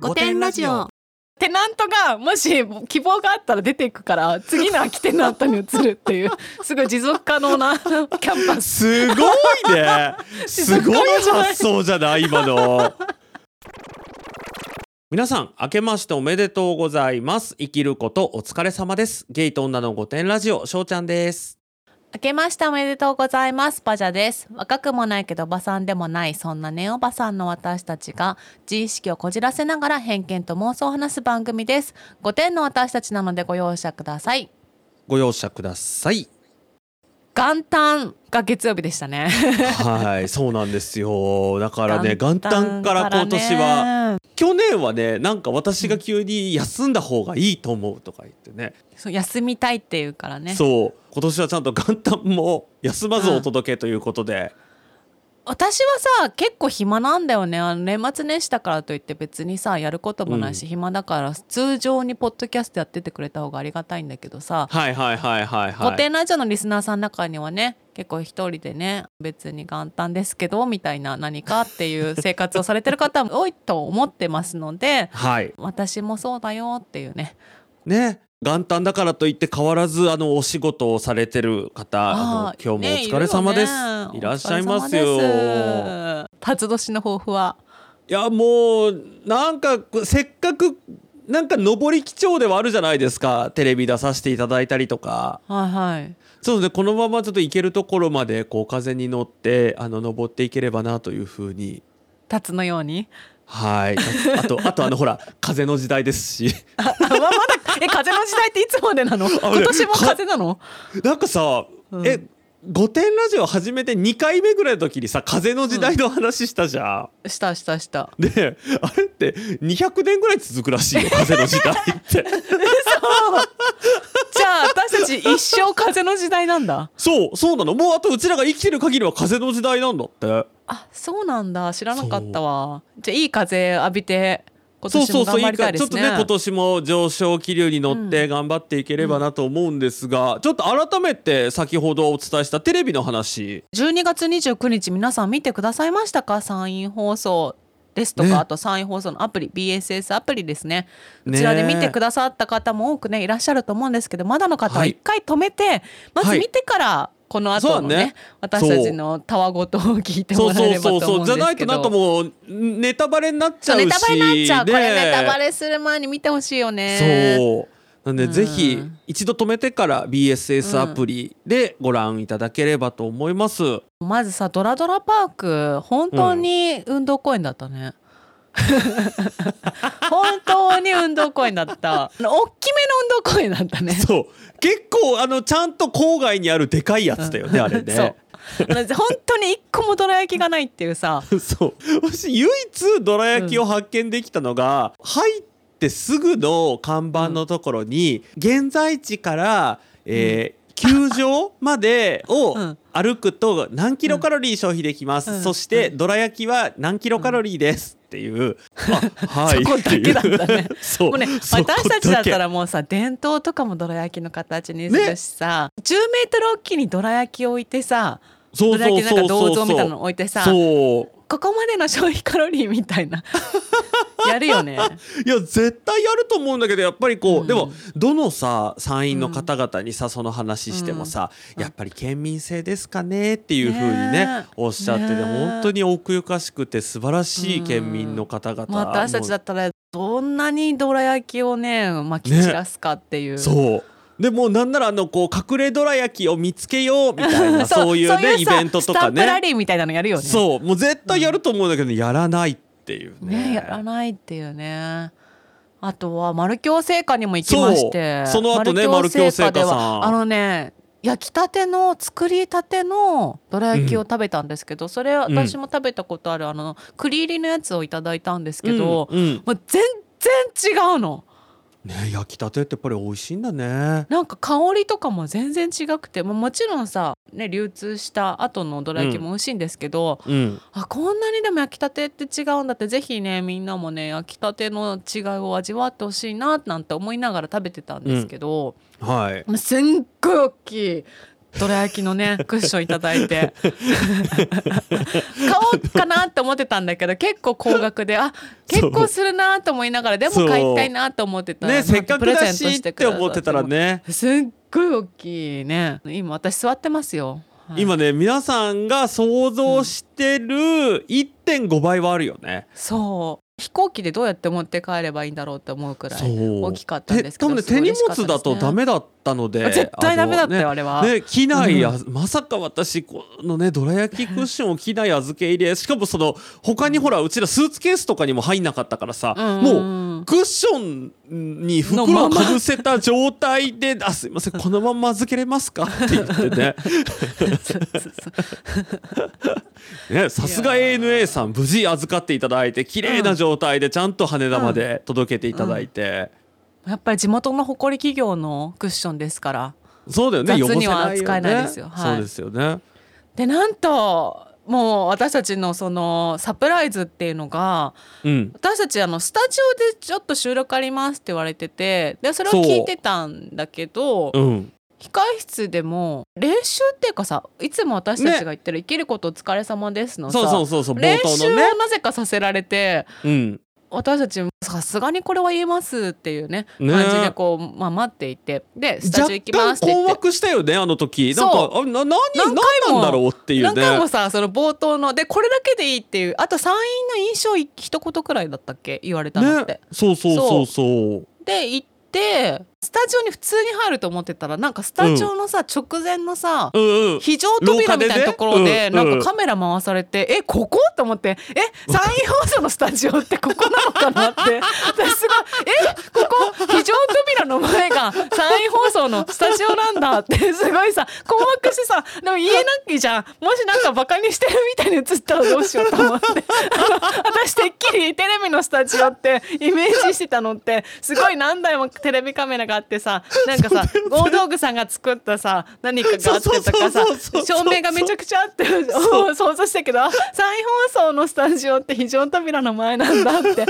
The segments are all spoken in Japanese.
五点ラジオ。テナントがもし希望があったら出ていくから次の空きテナントに移るっていう すごい持続可能な キャンパス。すごいね。すごい発想じゃない今の。皆さん明けましておめでとうございます。生きることお疲れ様です。ゲイと女の御殿ラジオしょうちゃんです明けましておめでとうございます。パジャです。若くもないけどおばさんでもないそんなネオバさんの私たちが自意識をこじらせながら偏見と妄想を話す番組です。5点の私たちなのでご容赦ください。ご容赦ください。元旦が月曜日でしたね。はいそうなんですよ。だからね元元旦旦から今年は去年はねなんか私が急に休んだ方がいいと思うとか言ってね、そう休みたいっていうからね。そう。今年はちゃんと元旦も休まずお届けということで、私はさ結構暇なんだよね。あの年末年始だからといって別にさやることもないし、うん。暇だから通常にポッドキャストやっててくれた方がありがたいんだけどさ、はいはいはいはい御はい。殿ラジオのリスナーさんの中にはね結構一人でね別に元旦ですけどみたいな何かっていう生活をされてる方も多いと思ってますので はい。私もそうだよっていうね。ね元旦だからといって変わらずあのお仕事をされてる方あの今日もおね疲れ様です、るね。いらっしゃいますよ。辰年の抱負は？いやもうなんかせっかくなんか上り基調ではあるじゃないですか。テレビ出させていただいたりとか。はいはい。そうね。このままちょっと行けるところまでこう風に乗ってあの登っていければなというふうに。辰のように？はい。あとあとあのほら風の時代ですし。あままだえ風の時代っていつまでなの？今年も風なの？なんかさ、うん。え御殿ラジオ始めて2回目ぐらいの時にさ風の時代の話したじゃん。したしたした。であれって200年ぐらい続くらしいよ風の時代って。じゃあ私たち一生風の時代なんだ。そうそうなの。もうあとうちらが生きてる限りは風の時代なんだって。あそうなんだ。知らなかったわ。じゃあいい風浴びて今そう年も頑張そうそういいかりたいですねちょっとね今年も上昇気流に乗って頑張っていければなと思うんですが、ちょっと改めて先ほどお伝えしたテレビの話。12月29日皆さん見てくださいましたか？山陰放送ですとか、ね。あと山陰放送のアプリ BSS アプリですね。こねちらで見てくださった方も多くねいらっしゃると思うんですけどまだの方ははい。一回止めて、まずはい。見てからこの後のね,、ね。私たちのたわごとを聞いてそうもらえそうればと思そううんですけど。そうじゃないとなんかもうネタバレになっちそうゃうしネタバレになっちゃう、これねネタバレする前に見てほしいよね。そう。なんで、うん。ぜひ一度止めてから BSS アプリでご覧いただければと思います、まずさドラドラパーク本当に運動公園だったね、本当に運動公園だった。大 の運動公園だね。そう。結構あのちゃんと郊外にあるでかいやつだよね、あれね。そう。本当に一個もどら焼きがないっていうさ。そう。私唯一どら焼きを発見できたのが、入ってすぐの看板のところに、現在地から、えー球場までをうん。歩くと何キロカロリー消費できます、うん。そしてどら焼きは何キロカロリーですっていう、あはい。そこだけだったね。もうね私たちだったけらもうさ伝統とかもどら焼きの形にするしさ、10メートルおきにどら焼きを置いてさそうどら焼きなんか銅像みたいなの置いてさそうここまでの消費カロリーみたいな。やるよね。いや絶対やると思うんだけどやっぱりこう、うん。でもどのさ山陰の方々にさその話してもさ、やっぱり県民性ですかねっていうふうにねおっしゃってて、ねえ。本当に奥ゆかしくて素晴らしい県民の方々、まあ、私たちだったらどんなにどら焼きをねまき散らすかっていう。そうでもうなんならあのこう隠れどら焼きを見つけようみたいな そういうねイさベントとかスタンプラねリーみたいなのやるよね。そうもう絶対やると思うんだけど、やらないっていうね。ねやらないっていうね。あとは丸京製菓にも行きまして。その後ね丸京製菓さん。はあのね焼きたての作りたてのどら焼きを食べたんですけど、それ私も食べたことあるあの栗入りのやつをいただいたんですけど、うんうん。もう全然違うの。ね焼きたてってやっぱり美味しいんだね。なんか香りとかも全然違くてもうもちろんさ、ね、流通した後のどら焼きも美味しいんですけど、うん。あこんなにでも焼きたてって違うんだってぜひねみんなもね焼きたての違いを味わってほしいななんて思いながら食べてたんですけど、はい。もうすんごい大きいどら焼きのねクッションいただいて。買おうかなって思ってたんだけど結構高額であ結構するなと思いながらでも買いたいなと思ってたらねせっかくだしプレゼントって。思ってたらね。すっごい大きいね。今私座ってますよ、はい。今ね皆さんが想像してる1.5倍はあるよね、そう。飛行機でどうやって持って帰ればいいんだろうって思うくらい大きかったんですけど多分ね。手荷物だとダメだったので絶対ダメだったよねあれは、ね、機内や、うまさか私このねどら焼きクッションを機内預け入れしかもその他にほらうちらスーツケースとかにも入んなかったからさ、うん。もうクッションに袋をかぶせた状態で「あすいませんこのまま預けれますか?」って言ってね。ねさすが ANA さん無事預かっていただいて綺麗な状態でちゃんと羽田まで届けていただいて、やっぱり地元の誇り企業のクッションですから。そうだよね。雑には扱えないですよ。はい。そうですよね。でなんともう私たちのそのサプライズっていうのがうん。私たちあのスタジオでちょっと収録ありますって言われててでそれを聞いてたんだけどう。ん。控え室でも練習っていうかさいつも私たちが言ってる「生きることお疲れ様です」のさ、練習をなぜかさせられてうん私たちもさすがにこれは言えますっていうねね。感じでこう、まあ、待っていて。でスタジオ行きますって言って。困惑したよねあの時。なんかあな何何なんだろうっていう何ね回もさその冒頭のでこれだけでいいっていうあと参院の印象一言くらいだったっけ？言われたのって。ね。そうそうそう。そう。で行ってスタジオに普通に入ると思ってたらなんかスタジオのさ、直前のさうんうん。非常扉みたいなところでね。うんなん。かカメラ回されて、えここ？と思ってえ山陰放送のスタジオってここなのかなって。私すごいえここ？非常扉の前が山陰放送のスタジオなんだって。すごいさ困惑してさでも言えなきじゃん。もしなんかバカにしてるみたいに映ったらどうしようと思って。私てっきりテレビのスタジオってイメージしてたのってすごい何台もテレビカメラがあってさなんかさ 大道具さんが作ったさ何かがあってとかさ照明がめちゃくちゃあって 想像したけどあ再放送のスタジオって非常扉の前なんだって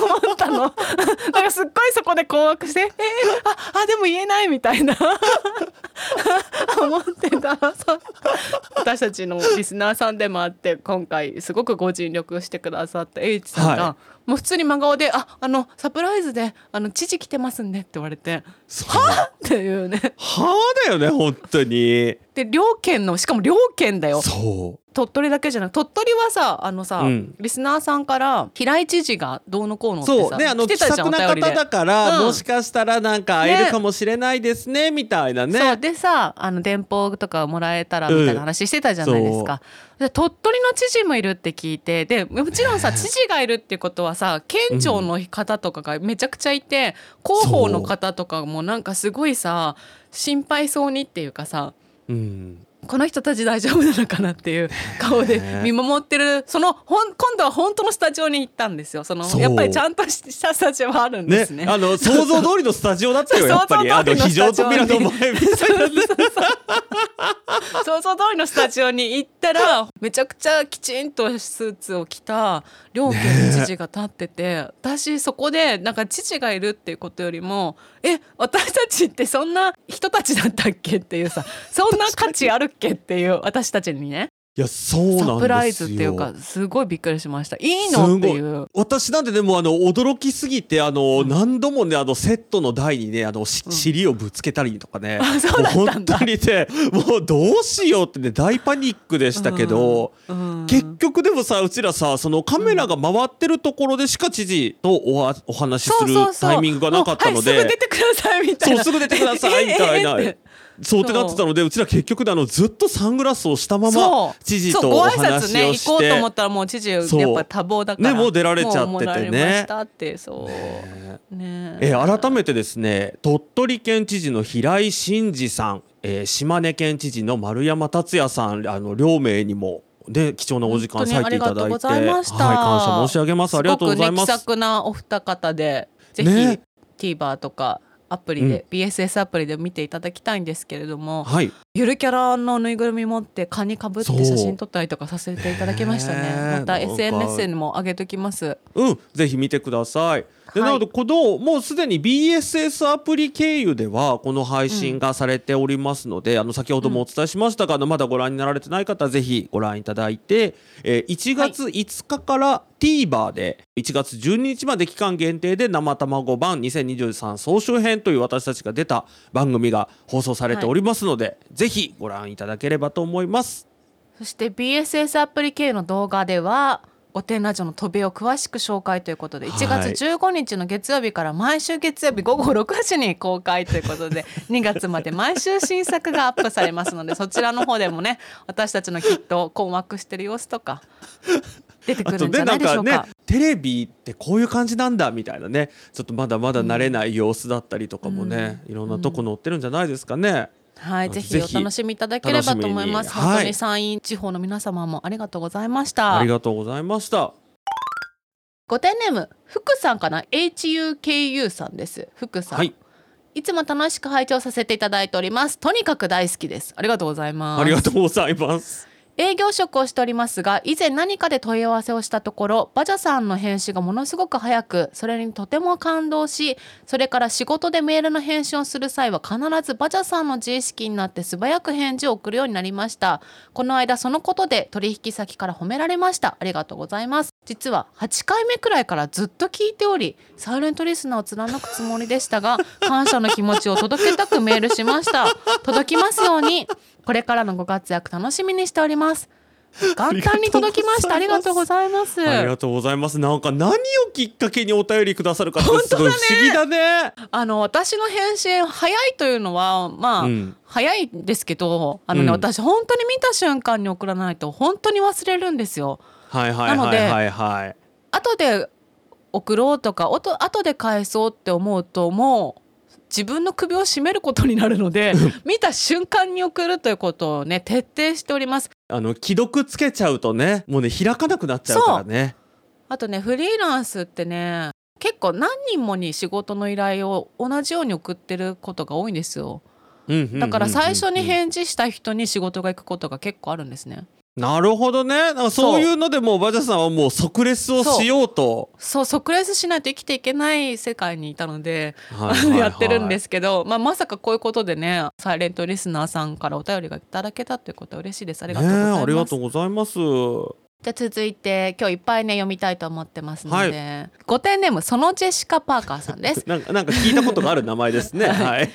思ったの。だからすっごいそこで困惑して「えー、ああでも言えない」みたいな。思ってた。私たちのリスナーさんでもあって今回すごくご尽力してくださった H さんが、はもう普通に真顔で「ああのサプライズであの知事来てますんで」って言われてはあ？っていうね。はあだよね本当に。で両県のしかも両県だよ。そ鳥取だけじゃなく鳥取はさあのさ、うん。リスナーさんから平井知事がどうのこうのうってさそう。ねあの気さくな方だから、うん。もしかしたらなんか会えるかもしれないですねみたいなね。そう。でさあの電報とかもらえたらみたいな話してたじゃないですか、で鳥取の知事もいるって聞いてでもちろんさ 知事がいるってことはさ県庁の方とかがめちゃくちゃいて、広報の方とかもなんかすごいさ心配そうにっていうかさうんこの人たち大丈夫なのかなっていう顔でね。見守ってる。そのほん今度は本当のスタジオに行ったんですよ。そのやっぱりちゃんとしたスタジオはあるんですね。あの想像通りのスタジオだったよ やっぱり。あの非常扉の前みたいなね想像通りのスタジオに行ったらめちゃくちゃきちんとスーツを着た両県の知事が立ってて、私そこでなんか知事がいるっていうことよりもえ私たちってそんな人たちだったっけっていうさそんな価値あるっけっていう私たちにねいやそうなんですよサプライズっていうかすごいびっくりしましたいいのっていう。私なんてでもあの驚きすぎてあの、何度もねあのセットの台にねあのしうん尻をぶつけたりとかね、うん本当にねもうどうしようってね大パニックでしたけど、うん結局でもさうちらさそのカメラが回ってるところでしか知事とおお話しするタイミングがなかったのもう、すぐで出てくださいみたいなそうすぐ出てくださいみたいなええええってそうってなってたのでう。ちら結局であのずっとサングラスをしたまま知事とおご挨拶話ねをして行こうと思ったらもう知事やっぱ多忙だからねもう出られちゃっててね。てそう。ね。ね。えー改めてですね鳥取県知事の平井真二さん、えー島根県知事の丸山達也さんあの両名にもで貴重なお時間割いていただいていました。はい、感謝申し上げます。ありがとうございますごくね気さくなお二方でぜひ、ね。TVer とかアプリで、BSS アプリで見ていただきたいんですけれどもはい。ゆるキャラのぬいぐるみ持って蚊にかぶって写真撮ったりとかさせていただきましたね。また SNS にも上げときます。うん。ぜひ見てくださいではい。なのでこのもうすでに BSS アプリ経由ではこの配信がされておりますので、あの先ほどもお伝えしましたが、あのまだご覧になられてない方はぜひご覧いただいて、えー1月5日から TVer で1月12日まで期間限定で生卵版2023総集編という私たちが出た番組が放送されておりますので、ぜひご覧いただければと思います。そして BSS アプリ系の動画では御殿ラジオの飛びを詳しく紹介ということではい1月15日の月曜日から毎週月曜日午後6時に公開ということで 2月まで毎週新作がアップされますのでそちらの方でもね私たちのきっと困惑してる様子とか出てくるんじゃないでしょうか。テレビってこういう感じなんだみたいなねちょっとまだまだ慣れない様子だったりとかもね、いろんなとこ載ってるんじゃないですかね。はい、ぜひお楽しみいただければと思い。ます。本当に山陰地方の皆様もありがとうございました。ありがとうございました。ご点ネーム福さんかな HUKU さんです。福さん、はい。い、つも楽しく拝聴させていただいております。とにかく大好きです。ありがとうございます。ありがとうございます。営業職をしておりますが以前何かで問い合わせをしたところバジャさんの返信がものすごく早くそれにとても感動しそれから仕事でメールの返信をする際は必ずバジャさんの自意識になって素早く返事を送るようになりました。この間そのことで取引先から褒められました。ありがとうございます。実は8回目くらいからずっと聞いておりサイレントリスナーを貫くつもりでしたが感謝の気持ちを届けたくメールしました。届きますように。これからのご活躍楽しみにしております。元旦に届きました。ありがとうございます。ありがとうございます。なんか何をきっかけにお便りくださるかってすごい不思議だね。あの私の返信早いというのはまあ、うん。早いんですけどあのね、うん。私本当に見た瞬間に送らないと本当に忘れるんですよ。はいはいはいはいはい。後で送ろうとかおと後で返そうって思うともう自分の首を絞めることになるので見た瞬間に送るということをね徹底しております。あの既読つけちゃうとね、もうね開かなくなっちゃうからね。あとねフリーランスってね結構何人もに仕事の依頼を同じように送ってることが多いんですよ。だから最初に返事した人に仕事が行くことが結構あるんですねなるほどね。なんかそういうのでもうバジャさんはもう即レスをしようと。そう即レスしないと生きていけない世界にいたので、はいはいはい やってるんですけど、まあ、まさかこういうことでねサイレントリスナーさんからお便りがいただけたということは嬉しいですありがとうございます、ありがとうございます。じゃあ続いて今日いっぱいね読みたいと思ってますので、はご点ネームそのジェシカ・パーカーさんです なんかなんか聞いたことがある名前ですね。はい。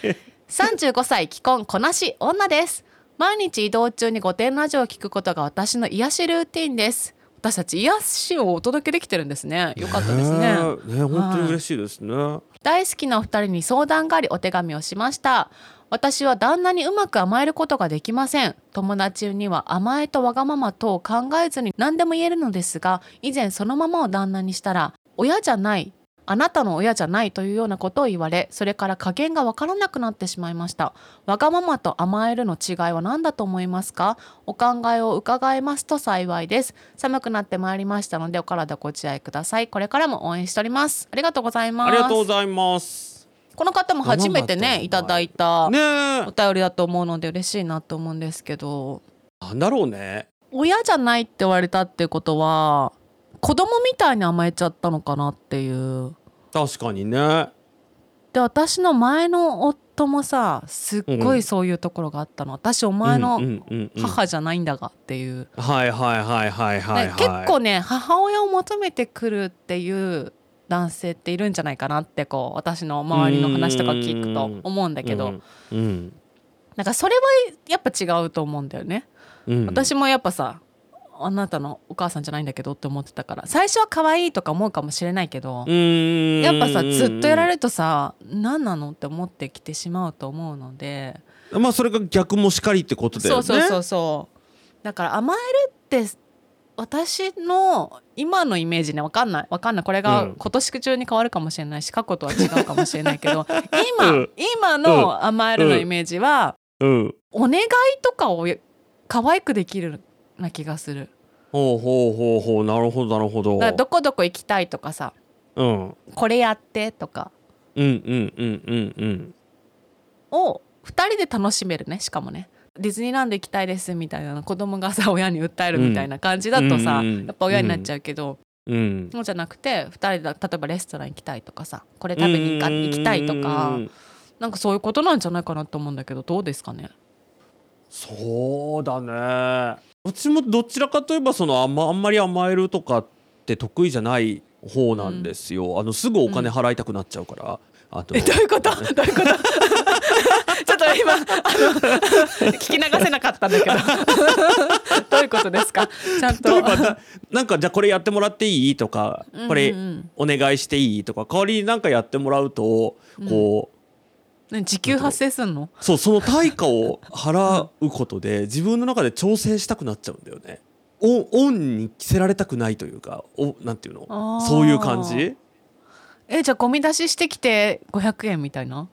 35歳既婚こなし女です毎日移動中に御殿ラジオを聞くことが私の癒しルーティンです。私たち癒しをお届けできてるんですね。よかったですね。ねえ。ねえ本当に嬉しいですね。大好きなお二人に相談がありお手紙をしました。私は旦那にうまく甘えることができません。友達には甘えとわがままと考えずに何でも言えるのですが以前そのままを旦那にしたら親じゃないあなたの親じゃないというようなことを言われそれから加減がわからなくなってしまいました。わがままと甘えるの違いは何だと思いますか？お考えを伺えますと幸いです。寒くなってまいりましたのでお体ご自愛ください。これからも応援しております。ありがとうございます。ありがとうございます。この方も初めてねいただいたねおえ便りだと思うので嬉しいなと思うんですけど。なんだろうね。親じゃないって言われたってことは子供みたいに甘えちゃったのかなっていう。確かにね。で私の前の夫もさすっごいそういうところがあったの、私お前うんの母じゃないんだがっていう、はいはいはいはいはいはい。ね結構ね母親を求めてくるっていう男性っているんじゃないかなってこう私の周りの話とか聞くと思うんだけど、うんうん。なんかそれはやっぱ違うと思うんだよね。うん、私もやっぱさあなたのお母さんじゃないんだけどって思ってたから。最初は可愛いとか思うかもしれないけど、うん。やっぱさずっとやられるとさ何なのって思ってきてしまうと思うので、まあそれが逆もしかりってことだよね。そうそうそうそう。だから甘えるって私の今のイメージねわかんない。わかんない。これがうん。今年中に変わるかもしれないし過去とは違うかもしれないけど。今、うん。今の甘えるのイメージは、うん。お願いとかを可愛くできるな気がする。ほうほうほうほう。なるほどなるほど。だからどこどこ行きたいとかさうん。これやってとか。うんうんうんうんうん。を2人で楽しめるねしかもね。ディズニーランド行きたいですみたいなの子供がさ親に訴えるみたいな感じだとさ、うんうんうんやっぱ親になっちゃうけど、うん。そうじゃなくて2人で例えばレストラン行きたいとかさこれ食べに行か行きたいとかうんなんかそういうことなんじゃないかなと思うんだけどどうですかね？そうだね。私もどちらかといえばそのあん,、まあんまり甘えるとかって得意じゃない方なんですよ、あのすぐお金払いたくなっちゃうから、あとえどういうこと？どういうこと？ちょっと今あの 聞き流せなかったんだけど。どういうことですか？ちゃんと。ななんかじゃあこれやってもらっていい？とかこれお願いしていい？とか代わりになんかやってもらうとこう、ね時給発生すんの？そうその対価を払うことで 自分の中で調整したくなっちゃうんだよね。オンオンに着せられたくないというかおなんていうの？そういう感じ？えじゃあゴミ出ししてきて500円みたいな？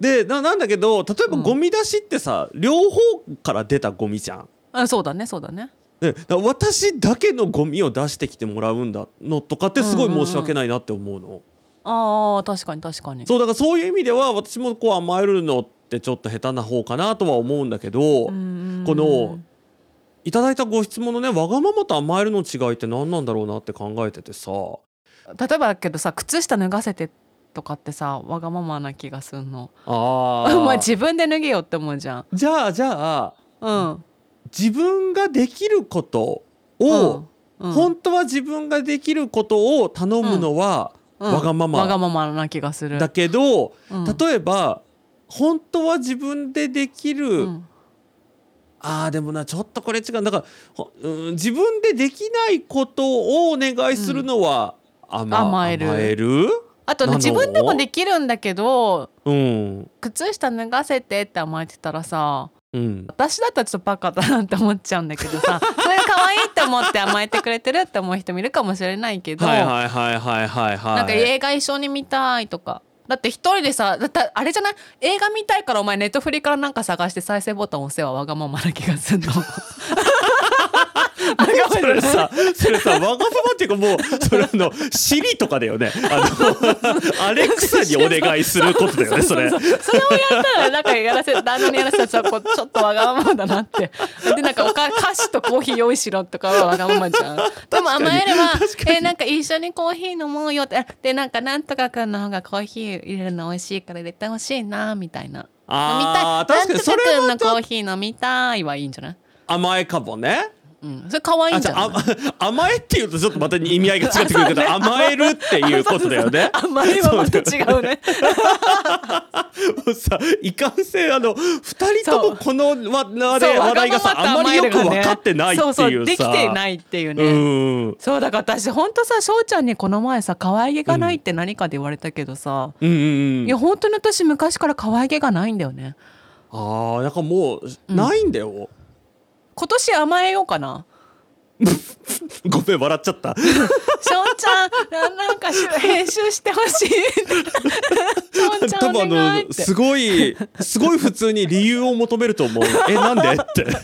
でななんだけど例えばうん。ゴミ出しってさ、両方から出たゴミじゃん。あそうだねそうだね。で私だけのゴミを出してきてもらうんだのとかってすごい申し訳ないなって思うの。あー確かに確かに。そうだからそういう意味では私もこう甘えるのってちょっと下手な方かなとは思うんだけど、うんこのいただいたご質問のねわがままと甘えるの違いって何なんだろうなって考えててさ。例えばだけどさ靴下脱がせてとかってさわがままな気がすんの。あ お前ー自分で脱げよって思うじゃん。じゃあじゃあうん。自分ができることを、うん。本当は自分ができることを頼むのはうんわがまま。わがままな気がする。だけど、うん。例えば本当は自分でできる、うん。あーでもなちょっとこれ違う。だから、ほうん、自分でできないことをお願いするのは、甘甘える。甘える？あと自分でもできるんだけどうん。靴下脱がせてって甘えてたらさうん。私だったらちょっとバカだなって思っちゃうんだけどさ それ可愛いって思って甘えてくれてるって思う人もいるかもしれないけど、はいはいはいはいはいはい。なんか映画一緒に見たいとか。だって一人でさだってあれじゃない？映画見たいからお前ネットフリからなんか探して再生ボタン押せはわがままな気がすんの。それさそれさわがままっていうかもうそれあのシリとかだよね。あの アレクサにお願いすることだよねそれ。それをやったらなんかやらせ旦那にやらせたらちょっとわがままだなって。でなんかおか菓子とコーヒー用意しろとかはわがままじゃん。でも甘えればえなんか一緒にコーヒー飲もうよって。でなんかなんとかくんの方がコーヒー入れるの美味しいから入れてほしいなみたいな。あー飲みたい。確かにそれなんはとかくんのコーヒー飲みたいはいいんじゃない？甘えかもねうん、それ可愛いんじゃあ甘えっていうとちょっとまた意味合いが違ってくるけど、甘えるっていうことだよね。甘えはまた違うね。もうさいかんせんあの二人ともこのわなそうれ話題がさあんまりよく分かってないっていうさ。そうそうできてないっていうね。うん。そうだから私ほんとさ翔ちゃんにこの前さ可愛げがないって何かで言われたけどさ、うんうんうん。いや本当に私昔から可愛げがないんだよね。ああなんかもうないんだよ、今年甘えようかな。ごめん笑っちゃった翔ちゃんななんかし編集してほしい。翔ちゃんお多分あ願いって。のすごいすごい普通に理由を求めると思うえなんで？って じ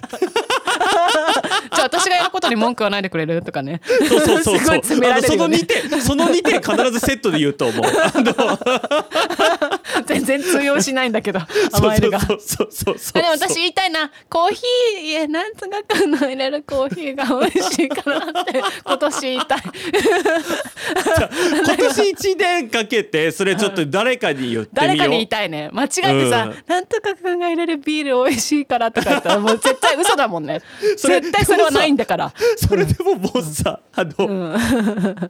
ゃあ私がやることに文句はないでくれる？とかね。そうそうそうそう詰めらあのそのれるよね2点その2点必ずセットで言うと思うあの全然通用しないんだけど甘えるが。でも私言いたいな。コーヒーいやなんとかくんの入れるコーヒーが美味しいかなって今年言いたい。今年1年かけてそれちょっと誰かに言ってみよう。誰かに言いたいね。間違えてさ、うん。なんとかくんが入れるビール美味しいからとか言ったらもう絶対嘘だもんね。絶対それはないんだから。それでももうさあの、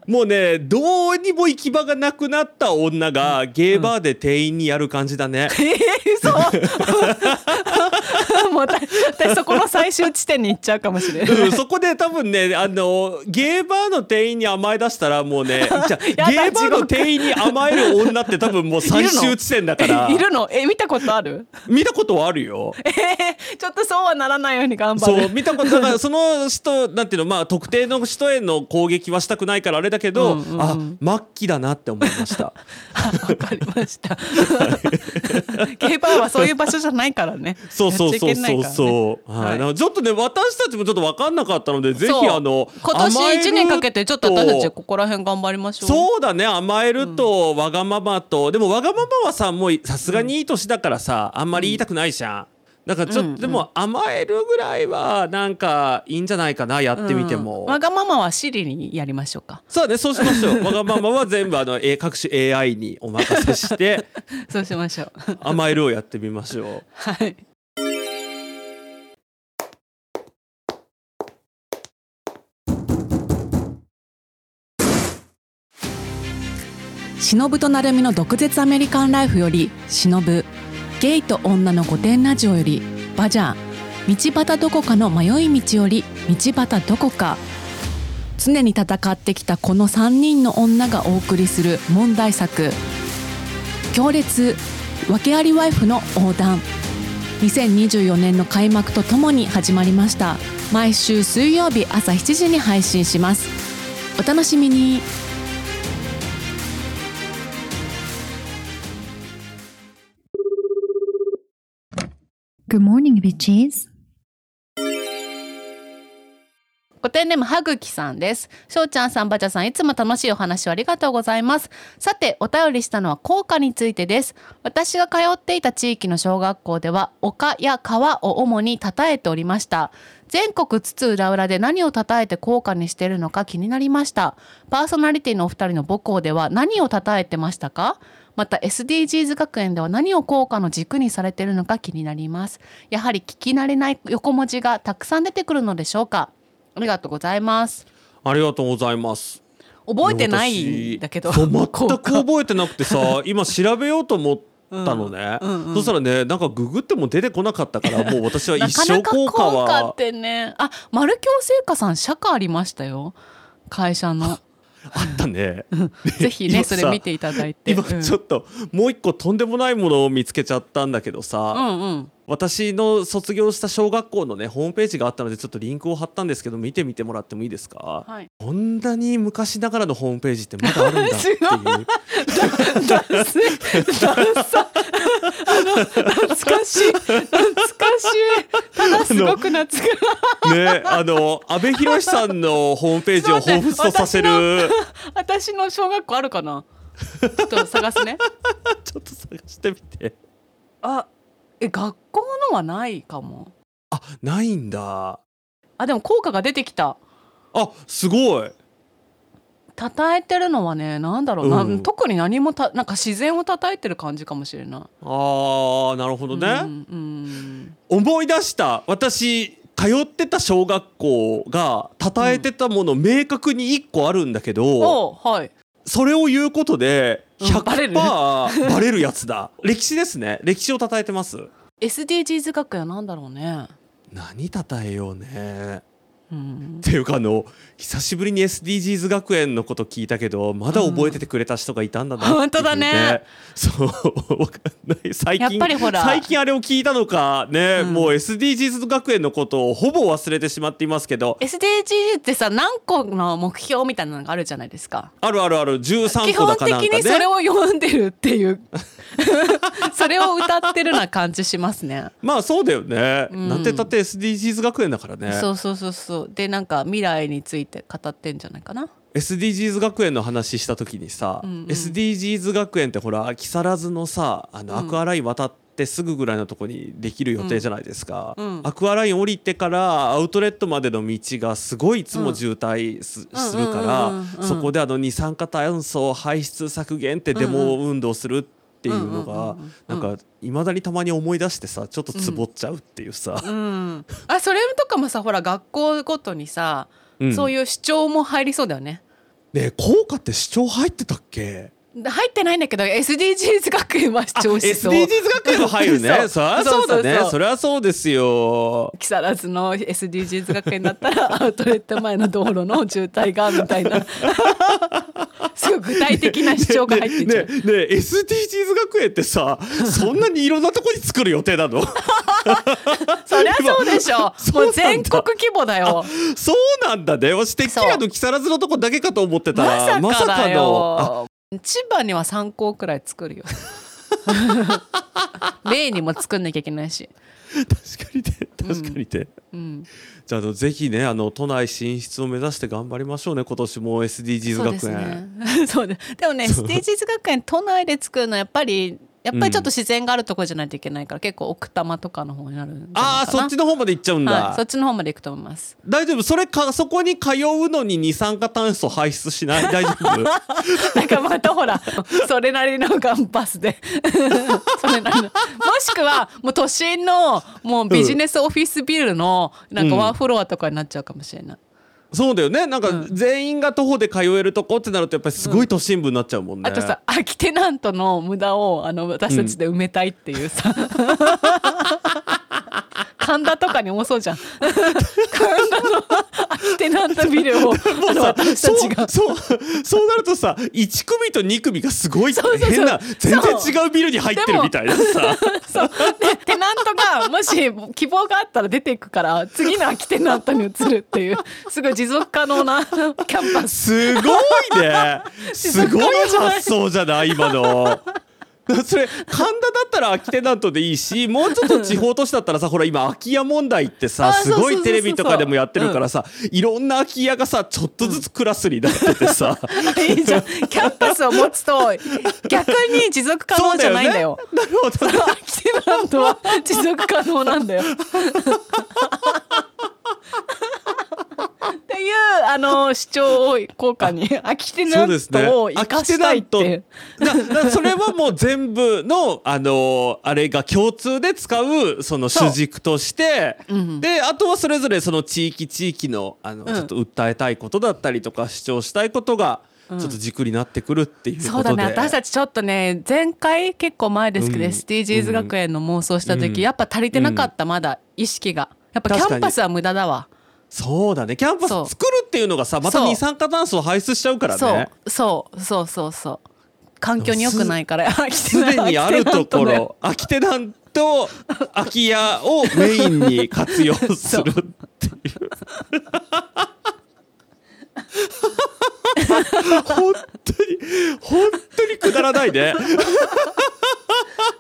もうねどうにも行き場がなくなった女がゲーバーで店員にやる感じだね、えー、嘘 もう私私そこの最終地点に行っちゃうかもしれない、うん、そこで多分ねあのゲーバーの店員に甘え出したらもうね ゲーバーの店員に甘える女って多分もう最終地点だからえ いるの？え見たことある？見たことはあるよ。えー、ちょっとそうはならないように頑張るそう見たことだからその人なんていうのまあ特定の人への攻撃はしたくないからあれだけど、うんうんうんあ末期だなって思いました。わかりました。ゲイバーはそういう場所じゃないからね。そうそうそうそうやっちゃいけないからね。そう、はい。はい。ちょっとね私たちもちょっと分かんなかったのでぜひそうあの今年甘える一年かけてちょっと私たちここら辺頑張りましょう。そうだね甘えるとわがままと、でもわがままはさもうさすがにいい年だからさあんまり言いたくないじゃん。だからちょっと、うん。うんでも甘えるぐらいはなんかいいんじゃないかなやってみても、うん。わがままはシリにやりましょうか。そうねそうしましょう。わがままは全部あのえ各種 AI にお任せして。そうしましょう。甘えるをやってみましょう。はい忍と成美の毒舌アメリカンライフより忍。ゲイと女の御殿ラジオよりバジャー。道端どこかの迷い道より道端どこか。常に戦ってきたこの3人の女がお送りする問題作。強烈訳ありワイフの横断。2024年の開幕とともに始まりました。毎週水曜日朝7時に配信します。お楽しみに。Good morning, bitches. ごてんネームはぐきさんです。しょうちゃんさん、ばちゃさん、いつも楽しいお話をありがとうございます。さて、お便りしたのは効果についてです。私が通っていた地域の小学校では、丘や川を主に称えておりました。全国津々浦々で何を称えて効果にしているのか気になりました。パーソナリティのお二人の母校では何を称えてましたか？また SDGs 学園では何を効果の軸にされているのか気になります。やはり聞き慣れない横文字がたくさん出てくるのでしょうかありがとうございます。ありがとうございます覚えてないんだけど。全く効果覚えてなくてさ 今調べようと思ったのね、うんうんうんそしたらねなんかググっても出てこなかったからもう私は な一生かなか効効果は果ってね。あ、丸京製菓さん社歌ありましたよ。会社の。あったねぜひねそれ見ていただいて。今うん。ちょっともう一個とんでもないものを見つけちゃったんだけどさ、うんうん。私の卒業した小学校のねホームページがあったのでちょっとリンクを貼ったんですけど見てみてもらってもいいですか、はい。こんなに昔ながらのホームページってまだあるんだっていう の懐かしい。懐かしい。ただすごく懐かしい。ねあの阿部寛さんのホームページを彷彿とさせる。私の小学校あるかな？ちょっと探すね。ちょっと探してみて。あえ学校のはないかも。あないんだ。あでも効果が出てきた。あすごい称えてるのはねなんだろうな、うん。特に何もたなんか自然を称えてる感じかもしれない。あーなるほどね、うんうん。思い出した私通ってた小学校が称えてたもの明確に1個あるんだけど、おはい。それを言うことで100%うんバレる バレるやつだ。歴史ですね。歴史を称えてます。SDGs 学園は何だろうね。何称えようねうん。っていうかあの久しぶりに SDGs 学園のこと聞いたけどまだ覚えててくれた人がいたんだなっていう、本当だね。そうわかんない。最近最近あれを聞いたのかね、うん。もう SDGs 学園のことをほぼ忘れてしまっていますけど。SDGs ってさ何個の目標みたいなのがあるじゃないですか。あるあるある。13基本個だかなんかね。的にそれを読んでるっていう それを歌ってるな感じしますね。まあそうだよね、うん。なんてたって SDGs 学園だからね。そうそうそうそう。でなんか未来について語ってんじゃないかな。SDGs 学園の話した時にさ、うんうん。SDGs 学園ってほら木更津のさあのうん。アクアライン渡ってすぐぐらいのとこにできる予定じゃないですか、うん。うん。アクアライン降りてからアウトレットまでの道がすごいいつも渋滞す,、うんするから、そこであの二酸化炭素排出削減ってデモ運動するっていうのがうんうんうんうん。なんかいまだにたまに思い出してさちょっとつぼっちゃうっていうさ、うんあそれとかもさほら学校ごとにさ、うん。そういう主張も入りそうだよね。ねえ効果って主張入ってたっけ？入ってないんだけど SDGs 学園は主張しそう。SDGs 学園も入るね。そりゃそうだそうそうそう。ねそりゃそうですよ。木更津の SDGs 学園だったら アウトレット前の道路の渋滞がみたいな。すごい具体的な主張が入ってんじゃん、ねねね SDGs 学園ってさそんなにいろんなとこに作る予定なの？そりゃそうでしょ。そうもう全国規模だよ。そうなんだね。私てっきりあの木更津のとこだけかと思ってた。らまさかだの千葉には3校くらい作るよ。例にも作んなきゃいけないし、確かにね。確かにね、うん、じゃあぜひねあの都内進出を目指して頑張りましょうね。今年も SDGs そうです 学園ね。そうででもね SDGs 学園都内で作るのはやっぱりやっぱりちょっと自然があるところじゃないといけないから、結構奥多摩とかの方になるんああそっちの方まで行っちゃうんだ、はい、そっちの方まで行くと思います。大丈夫？それかそこに通うのに二酸化炭素排出しない？大丈夫？なんかまたほらそれなりのガンパスで。それなりの。もしくはもう都心のもうビジネスオフィスビルのなんかワンフロアとかになっちゃうかもしれない、そうだよね。なんか全員が徒歩で通えるとこってなるとやっぱりすごい都心部になっちゃうもんね、あとさ空きテナントの無駄をあの私たちで埋めたいっていうさ、神田とかに多そうじゃん。神田の空きテナントビルを。あの私たちが。そうそうそうなるとさ1組と2組がすごいそうそう変な全然違うビルに入ってるみたいなさ。そう。でテナントがもし希望があったら出ていくから次の空きテナントに移るっていうすごい持続可能な キャンパス。すごいね。すごい発想じゃない今の。それ神田だったら空きテナントでいいし もうちょっと地方都市だったらさほら今空き家問題ってさあすごいテレビとかでもやってるからさいろんな空き家がさちょっとずつクラスになっててさ。いいじゃん。キャンパスを持つと逆に持続可能じゃないんだよ。なるほどね。空きテナントは持続可能なんだよ。いうあの主張を効果に空きテナントを生かしたいって。いう。ななそれはもう全部のあのあれが共通で使うその主軸として、であとはそれぞれその地域地域のあの、うん。ちょっと訴えたいことだったりとか主張したいことがちょっと軸になってくるっていうことで、そうだね。私たちちょっとね前回結構前ですけど、うん。SDGs 学園の妄想した時、うん。やっぱ足りてなかった、まだ意識が。やっぱキャンパスは無駄だわそうだね。キャンパス作るっていうのがさまた二酸化炭素を排出しちゃうからね。そう。そう。そう。そう。そう環境に良くないからすでにあるところ空きテナント空き家をメインに活用するっていう。本当に本当にくだらないね。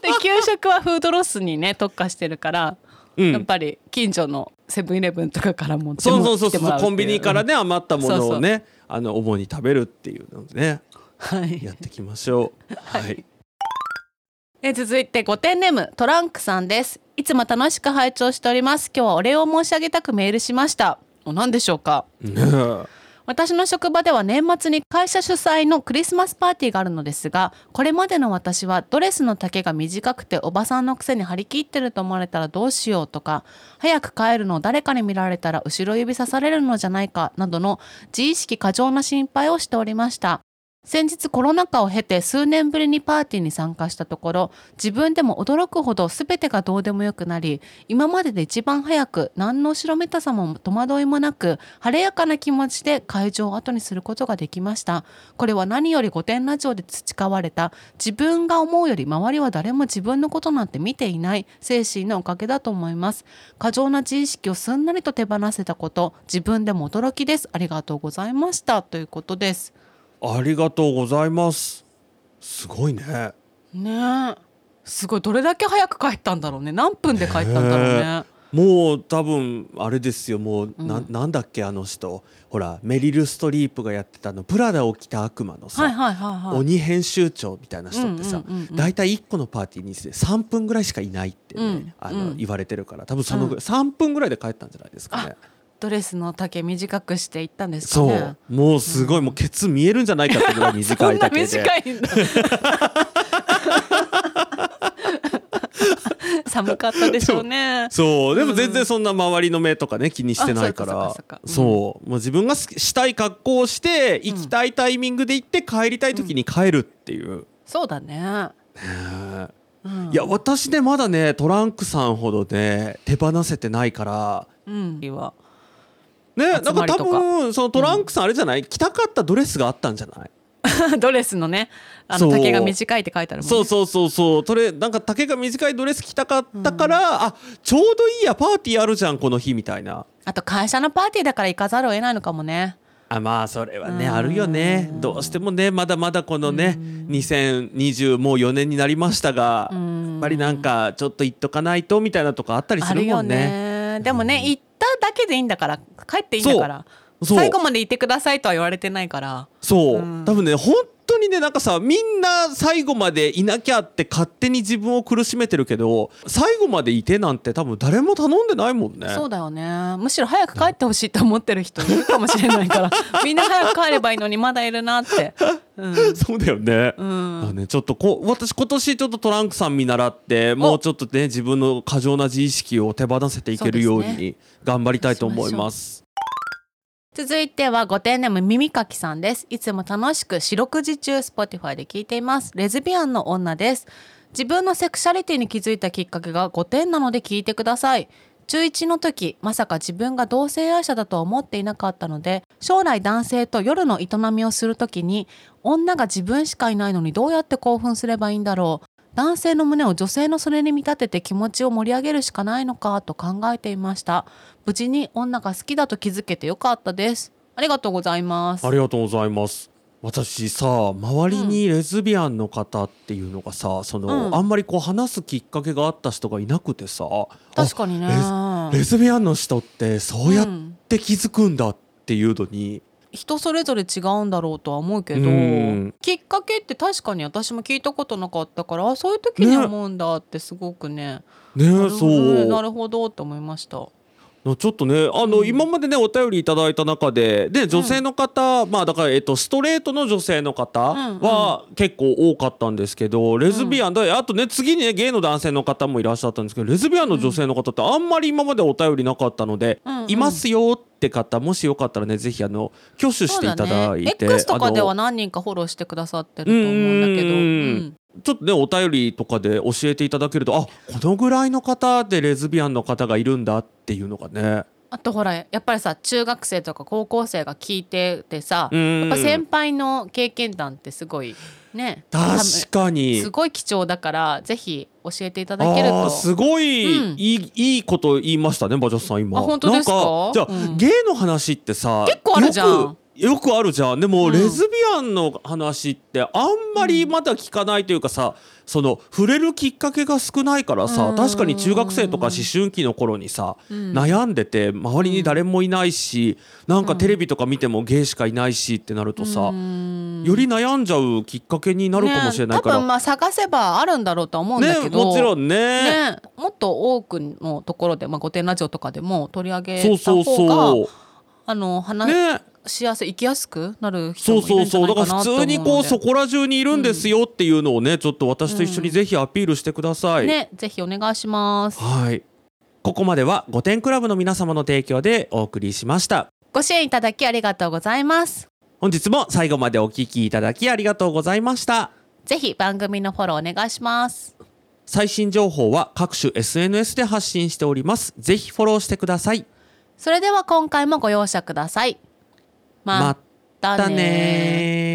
で給食はフードロスにね特化してるから、うん。やっぱり近所のセブンイレブンとかから持ってそうそうそう来てもらうコンビニからね余ったものをねあの主に食べるっていうのでねはい。やっていきましょう。はい。え続いて5点ネームトランクさんです。いつも楽しく拝聴しております。今日はお礼を申し上げたくメールしました。お何でしょうか？私の職場では年末に会社主催のクリスマスパーティーがあるのですがこれまでの私はドレスの丈が短くておばさんのくせに張り切ってると思われたらどうしようとか早く帰るのを誰かに見られたら後ろ指さされるのじゃないかなどの自意識過剰な心配をしておりました。先日コロナ禍を経て数年ぶりにパーティーに参加したところ自分でも驚くほど全てがどうでもよくなり今までで一番早く何の後ろめたさも戸惑いもなく晴れやかな気持ちで会場を後にすることができました。これは何より御殿ラジオで培われた自分が思うより周りは誰も自分のことなんて見ていない精神のおかげだと思います。過剰な自意識をすんなりと手放せたこと自分でも驚きです。ありがとうございました。ということです。ありがとうございます。すごいね。ね。えすごい。どれだけ早く帰ったんだろうね。何分で帰ったんだろうね。もう多分あれですよ。もう、なうん。なんだっけあの人。ほらメリル・ストリープがやってたあの。プラダを着た悪魔のさ、はいはいはいはい。鬼編集長みたいな人ってさ大体1個のパーティーにして3分ぐらいしかいないってね、うん。あのうん。言われてるから。多分そのぐらい、3分ぐらいで帰ったんじゃないですかね。ドレスの丈短くして行ったんですかそねう。もうすごい、もうケツ見えるんじゃないかってぐらい短そんないだけで短いんだ。寒かったでしょうね。そう。でも全然そんな周りの目とかね気にしてないかあらそうもう自分がしたい格好をして行きたいタイミングで行って帰りたい時に帰るっていう、そうだね、ねうん。いや私ねまだねトランクさんほどね手放せてないから。うん。いいわねなんか多分そのトランクさんあれじゃない、着たかったドレスがあったんじゃない？ドレスのねあの丈が短いって書いてあるもんね。そうそうそうそう。それなんか丈が短いドレス着たかったから、あちょうどいいやパーティーあるじゃんこの日みたいな。あと会社のパーティーだから行かざるを得ないのかもね。あまあそれはねうん。あるよね。どうしてもねまだまだこのね2020もう4年になりましたがやっぱりなんかちょっと言っとかないとみたいなとこあったりすあるよるもんね。ねでもね行っただけでいいんだから帰っていいんだから最後までいてくださいとは言われてないから。そう、うん。多分ね本当ににねなんかさみんな最後までいなきゃって勝手に自分を苦しめてるけど最後までいてなんて多分誰も頼んでないもんね。そうだよね。むしろ早く帰ってほしいって思ってる人いるかもしれないから みんな早く帰ればいいのにまだいるなって、うん。そうだよね。うん。あね、ちょっとこう私今年ちょっとトランクさん見習ってもうちょっとね自分の過剰な自意識を手放せていけるように頑張りたいと思います。続いてはご点ネーム耳かきさんです。いつも楽しく四六時中 Spotify で聞いています。レズビアンの女です。自分のセクシャリティに気づいたきっかけが5点なので聞いてください中1の時まさか自分が同性愛者だとは思っていなかったので将来男性と夜の営みをする時に女が自分しかいないのにどうやって興奮すればいいんだろう。男性の胸を女性のそれに見立てて気持ちを盛り上げるしかないのかと考えていました。無事に女が好きだと気づけてよかったです。ありがとうございます。ありがとうございます。私さ周りにレズビアンの方っていうのがさ、その、うん。あんまりこう話すきっかけがあった人がいなくてさ確かにね。あレズビアンの人ってそうやって気づくんだっていうのに、人それぞれ違うんだろうとは思うけどうん。きっかけって確かに私も聞いたことなかったからあそういう時に思うんだってすごくね。ねなるほどそう。なるほどって思いましたちょっとねあの、うん。今までねお便りいただいた中でで女性の方、まあだから、えっと、ストレートの女性の方は結構多かったんですけど、レズビアンだあとね次にねゲイの男性の方もいらっしゃったんですけどレズビアンの女性の方ってあんまり今までお便りなかったので、うんうん。いますよって方もしよかったらねぜひあの挙手していただいて、ね、X とかでは何人かフォローしてくださってると思うんだけど、ちょっとねお便りとかで教えていただけるとあこのぐらいの方でレズビアンの方がいるんだっていうのがね。あとほらやっぱりさ中学生とか高校生が聞いててさ、うんやっぱ先輩の経験談ってすごいね。確かに。すごい貴重だからぜひ教えていただけると。すごい、うん。いいいいこと言いましたねバジャスさん今。あ本当ですか？じゃあ、うん。ゲイの話ってさ結構あるじゃんよくあるじゃん。でも、うん。レズビアンの話ってあんまりまだ聞かないというかさ、その触れるきっかけが少ないからさ、うん。確かに中学生とか思春期の頃にさ、うん。悩んでて周りに誰もいないし、なんかテレビとか見てもゲイしかいないしってなるとさ、うん。より悩んじゃうきっかけになるかもしれないから、ね多分まあ探せばあるんだろうとは思うんだけねど、もちろんね。ね、もっと多くのところで、まあ、御殿ラジオとかでも取り上げそうそうた方がそう。あの話ねしやすい生きやすくなる人そうもいるんじゃないかそうそうだから普通にこうそこら中にいるんですよっていうのをねちょっと私と一緒にぜひアピールしてください、ねぜひお願いします。はい。ここまでは御殿クラブの皆様の提供でお送りしました。ご支援いただきありがとうございます。本日も最後までお聞きいただきありがとうございました。ぜひ番組のフォローお願いします。最新情報は各種 SNS で発信しております。ぜひフォローしてください。それでは今回もご容赦くださいままたねね